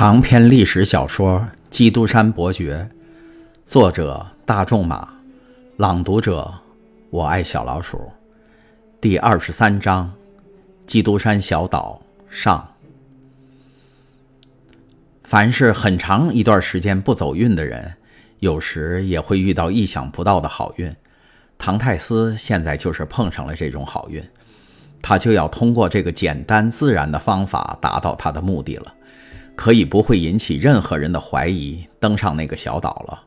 长篇历史小说《基督山伯爵》，作者大仲马，朗读者我爱小老鼠，第二十三章：基督山小岛上。凡是很长一段时间不走运的人，有时也会遇到意想不到的好运。唐泰斯现在就是碰上了这种好运，他就要通过这个简单自然的方法达到他的目的了。可以不会引起任何人的怀疑，登上那个小岛了。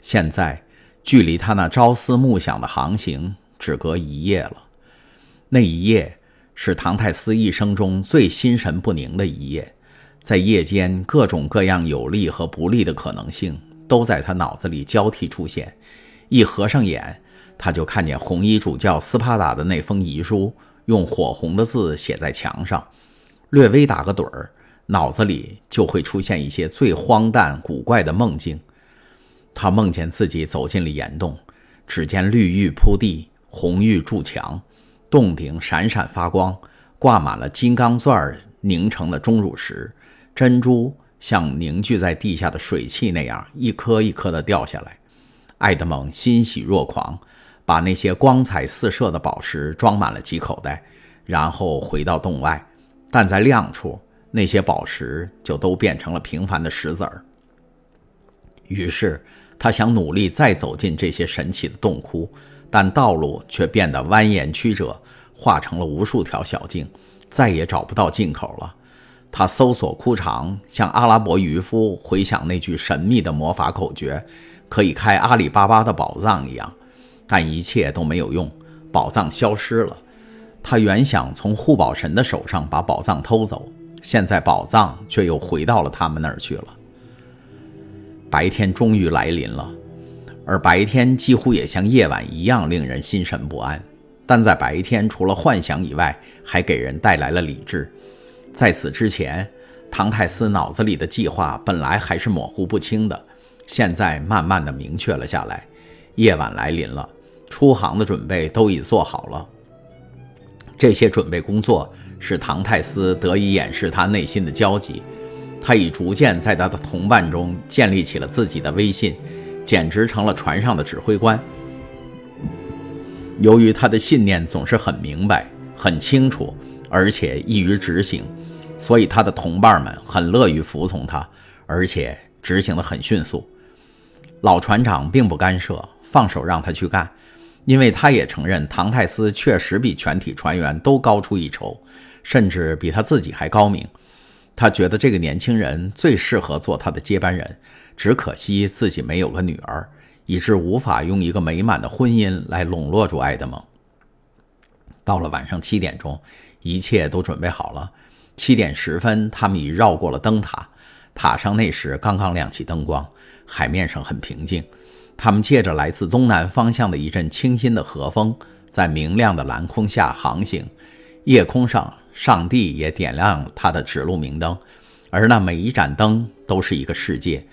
现在，距离他那朝思暮想的航行只隔一夜了。那一夜是唐泰斯一生中最心神不宁的一夜。在夜间，各种各样有利和不利的可能性都在他脑子里交替出现。一合上眼，他就看见红衣主教斯帕达的那封遗书，用火红的字写在墙上，略微打个盹儿。脑子里就会出现一些最荒诞古怪的梦境。他梦见自己走进了岩洞，只见绿玉铺地，红玉筑墙，洞顶闪闪发光，挂满了金刚钻凝成的钟乳石，珍珠像凝聚在地下的水汽那样一颗一颗的掉下来。爱德蒙欣喜若狂，把那些光彩四射的宝石装满了几口袋，然后回到洞外，但在亮处。那些宝石就都变成了平凡的石子儿。于是他想努力再走进这些神奇的洞窟，但道路却变得蜿蜒曲折，化成了无数条小径，再也找不到进口了。他搜索枯肠，像阿拉伯渔夫回想那句神秘的魔法口诀，可以开阿里巴巴的宝藏一样，但一切都没有用，宝藏消失了。他原想从护宝神的手上把宝藏偷走。现在宝藏却又回到了他们那儿去了。白天终于来临了，而白天几乎也像夜晚一样令人心神不安。但在白天，除了幻想以外，还给人带来了理智。在此之前，唐泰斯脑子里的计划本来还是模糊不清的，现在慢慢的明确了下来。夜晚来临了，出航的准备都已做好了。这些准备工作。使唐泰斯得以掩饰他内心的焦急，他已逐渐在他的同伴中建立起了自己的威信，简直成了船上的指挥官。由于他的信念总是很明白、很清楚，而且易于执行，所以他的同伴们很乐于服从他，而且执行得很迅速。老船长并不干涉，放手让他去干，因为他也承认唐泰斯确实比全体船员都高出一筹。甚至比他自己还高明，他觉得这个年轻人最适合做他的接班人。只可惜自己没有个女儿，以致无法用一个美满的婚姻来笼络住爱德蒙。到了晚上七点钟，一切都准备好了。七点十分，他们已绕过了灯塔，塔上那时刚刚亮起灯光，海面上很平静。他们借着来自东南方向的一阵清新的和风，在明亮的蓝空下航行。夜空上。上帝也点亮他的指路明灯，而那每一盏灯都是一个世界。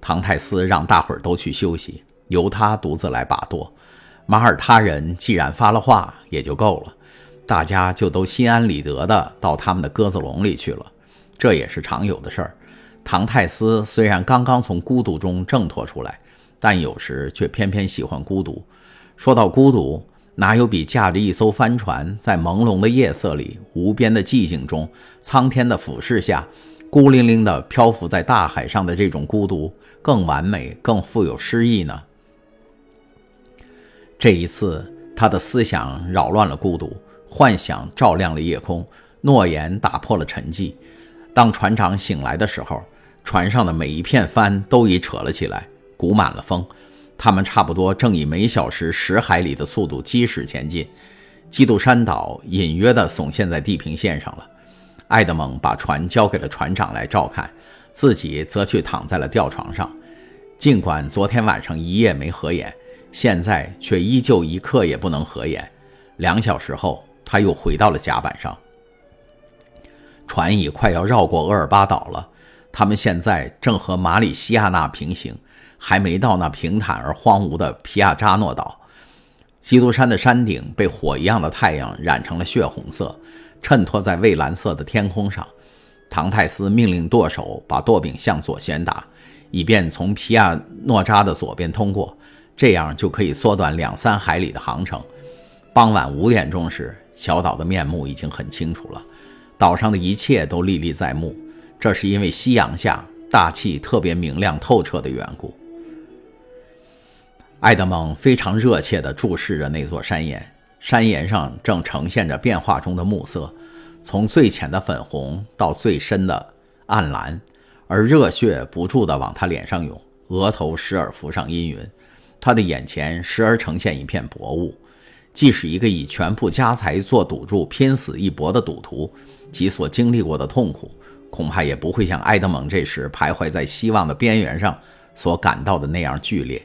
唐泰斯让大伙儿都去休息，由他独自来把舵。马耳他人既然发了话，也就够了，大家就都心安理得的到他们的鸽子笼里去了。这也是常有的事儿。唐泰斯虽然刚刚从孤独中挣脱出来，但有时却偏偏喜欢孤独。说到孤独，哪有比驾着一艘帆船，在朦胧的夜色里、无边的寂静中、苍天的俯视下，孤零零地漂浮在大海上的这种孤独更完美、更富有诗意呢？这一次，他的思想扰乱了孤独，幻想照亮了夜空，诺言打破了沉寂。当船长醒来的时候，船上的每一片帆都已扯了起来，鼓满了风。他们差不多正以每小时十海里的速度疾驶前进，基督山岛隐约地耸现在地平线上了。爱德蒙把船交给了船长来照看，自己则去躺在了吊床上。尽管昨天晚上一夜没合眼，现在却依旧一刻也不能合眼。两小时后，他又回到了甲板上。船已快要绕过厄尔巴岛了，他们现在正和马里西亚纳平行。还没到那平坦而荒芜的皮亚扎诺岛，基督山的山顶被火一样的太阳染成了血红色，衬托在蔚蓝色的天空上。唐泰斯命令舵手把舵柄向左旋打，以便从皮亚诺扎的左边通过，这样就可以缩短两三海里的航程。傍晚五点钟时，小岛的面目已经很清楚了，岛上的一切都历历在目。这是因为夕阳下大气特别明亮透彻的缘故。艾德蒙非常热切地注视着那座山岩，山岩上正呈现着变化中的暮色，从最浅的粉红到最深的暗蓝，而热血不住地往他脸上涌，额头时而浮上阴云，他的眼前时而呈现一片薄雾。即使一个以全部家财做赌注、拼死一搏的赌徒，其所经历过的痛苦。恐怕也不会像埃德蒙这时徘徊在希望的边缘上所感到的那样剧烈。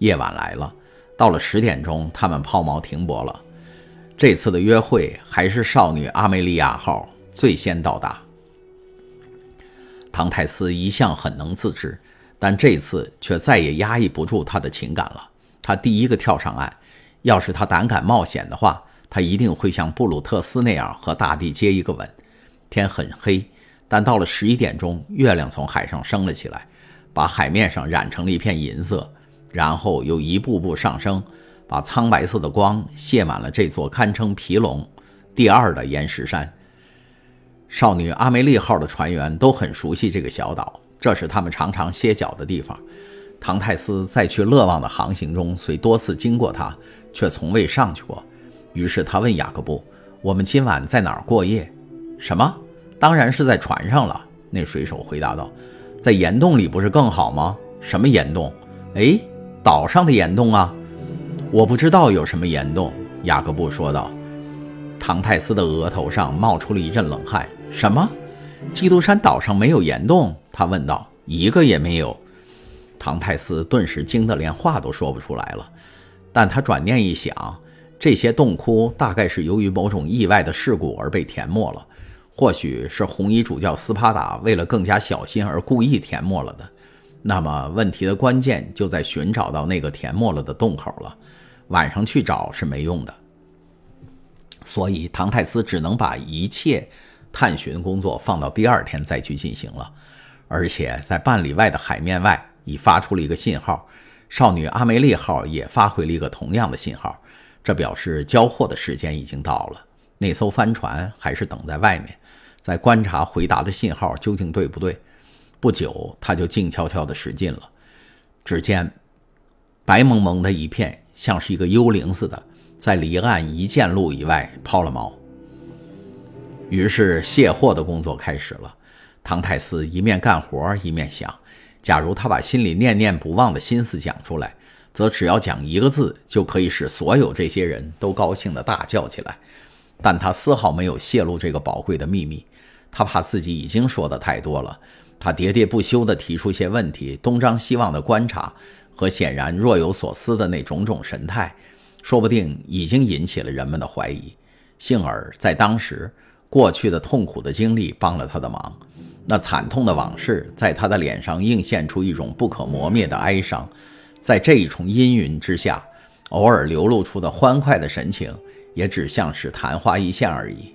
夜晚来了，到了十点钟，他们抛锚停泊了。这次的约会还是少女阿梅利亚号最先到达。唐泰斯一向很能自制，但这次却再也压抑不住他的情感了。他第一个跳上岸。要是他胆敢冒险的话，他一定会像布鲁特斯那样和大地接一个吻。天很黑。但到了十一点钟，月亮从海上升了起来，把海面上染成了一片银色，然后又一步步上升，把苍白色的光泻满了这座堪称皮隆第二的岩石山。少女阿梅丽号的船员都很熟悉这个小岛，这是他们常常歇脚的地方。唐泰斯在去勒旺的航行中，虽多次经过它，却从未上去过。于是他问雅各布：“我们今晚在哪儿过夜？”“什么？”当然是在船上了，那水手回答道：“在岩洞里不是更好吗？什么岩洞？哎，岛上的岩洞啊！我不知道有什么岩洞。”雅各布说道。唐泰斯的额头上冒出了一阵冷汗。“什么？基督山岛上没有岩洞？”他问道。“一个也没有。”唐泰斯顿时惊得连话都说不出来了。但他转念一想，这些洞窟大概是由于某种意外的事故而被填没了。或许是红衣主教斯帕达为了更加小心而故意填没了的。那么问题的关键就在寻找到那个填没了的洞口了。晚上去找是没用的，所以唐泰斯只能把一切探寻工作放到第二天再去进行了。而且在半里外的海面外已发出了一个信号，少女阿梅丽号也发回了一个同样的信号，这表示交货的时间已经到了。那艘帆船还是等在外面。在观察回答的信号究竟对不对？不久，他就静悄悄地驶近了。只见白蒙蒙的一片，像是一个幽灵似的，在离岸一箭路以外抛了锚。于是卸货的工作开始了。唐泰斯一面干活一面想：假如他把心里念念不忘的心思讲出来，则只要讲一个字，就可以使所有这些人都高兴地大叫起来。但他丝毫没有泄露这个宝贵的秘密。他怕自己已经说的太多了，他喋喋不休地提出一些问题，东张西望的观察，和显然若有所思的那种种神态，说不定已经引起了人们的怀疑。幸而在当时，过去的痛苦的经历帮了他的忙，那惨痛的往事在他的脸上映现出一种不可磨灭的哀伤，在这一重阴云之下，偶尔流露出的欢快的神情，也只像是昙花一现而已。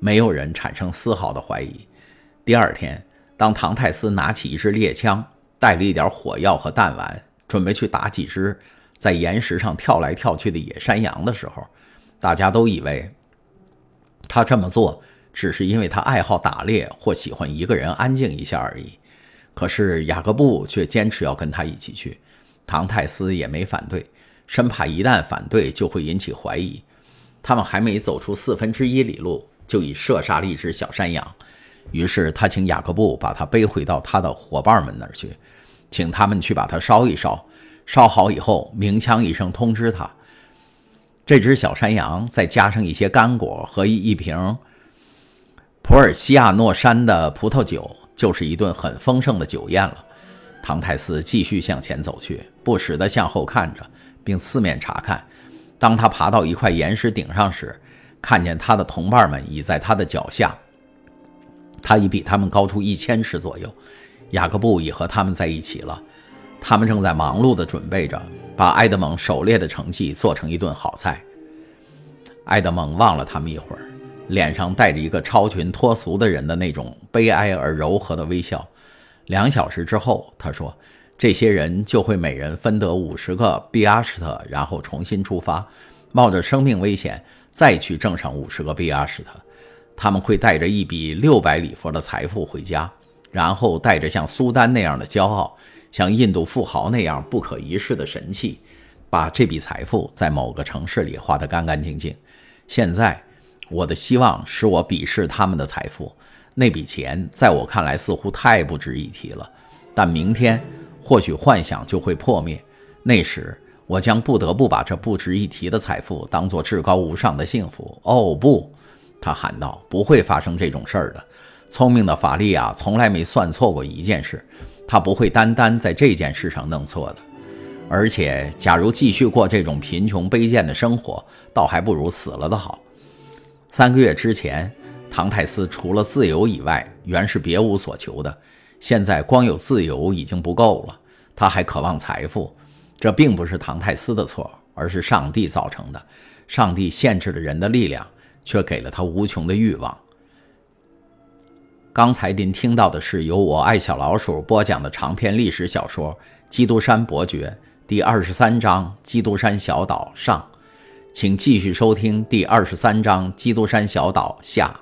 没有人产生丝毫的怀疑。第二天，当唐泰斯拿起一支猎枪，带了一点火药和弹丸，准备去打几只在岩石上跳来跳去的野山羊的时候，大家都以为他这么做只是因为他爱好打猎或喜欢一个人安静一下而已。可是雅各布却坚持要跟他一起去，唐泰斯也没反对，生怕一旦反对就会引起怀疑。他们还没走出四分之一里路。就已射杀了一只小山羊，于是他请雅各布把它背回到他的伙伴们那儿去，请他们去把它烧一烧，烧好以后鸣枪一声通知他。这只小山羊再加上一些干果和一一瓶普尔西亚诺山的葡萄酒，就是一顿很丰盛的酒宴了。唐泰斯继续向前走去，不时地向后看着，并四面查看。当他爬到一块岩石顶上时，看见他的同伴们已在他的脚下，他已比他们高出一千尺左右。雅各布已和他们在一起了，他们正在忙碌地准备着把埃德蒙狩猎的成绩做成一顿好菜。埃德蒙望了他们一会儿，脸上带着一个超群脱俗的人的那种悲哀而柔和的微笑。两小时之后，他说：“这些人就会每人分得五十个比阿什特，然后重新出发，冒着生命危险再去挣上五十个比阿什特。他们会带着一笔六百里弗的财富回家，然后带着像苏丹那样的骄傲，像印度富豪那样不可一世的神气，把这笔财富在某个城市里花得干干净净。现在，我的希望使我鄙视他们的财富。”那笔钱在我看来似乎太不值一提了，但明天或许幻想就会破灭，那时我将不得不把这不值一提的财富当作至高无上的幸福。哦不，他喊道：“不会发生这种事儿的。聪明的法利亚从来没算错过一件事，他不会单单在这件事上弄错的。而且，假如继续过这种贫穷卑贱的生活，倒还不如死了的好。三个月之前。”唐泰斯除了自由以外，原是别无所求的。现在光有自由已经不够了，他还渴望财富。这并不是唐泰斯的错，而是上帝造成的。上帝限制了人的力量，却给了他无穷的欲望。刚才您听到的是由我爱小老鼠播讲的长篇历史小说《基督山伯爵》第二十三章《基督山小岛》上，请继续收听第二十三章《基督山小岛》下。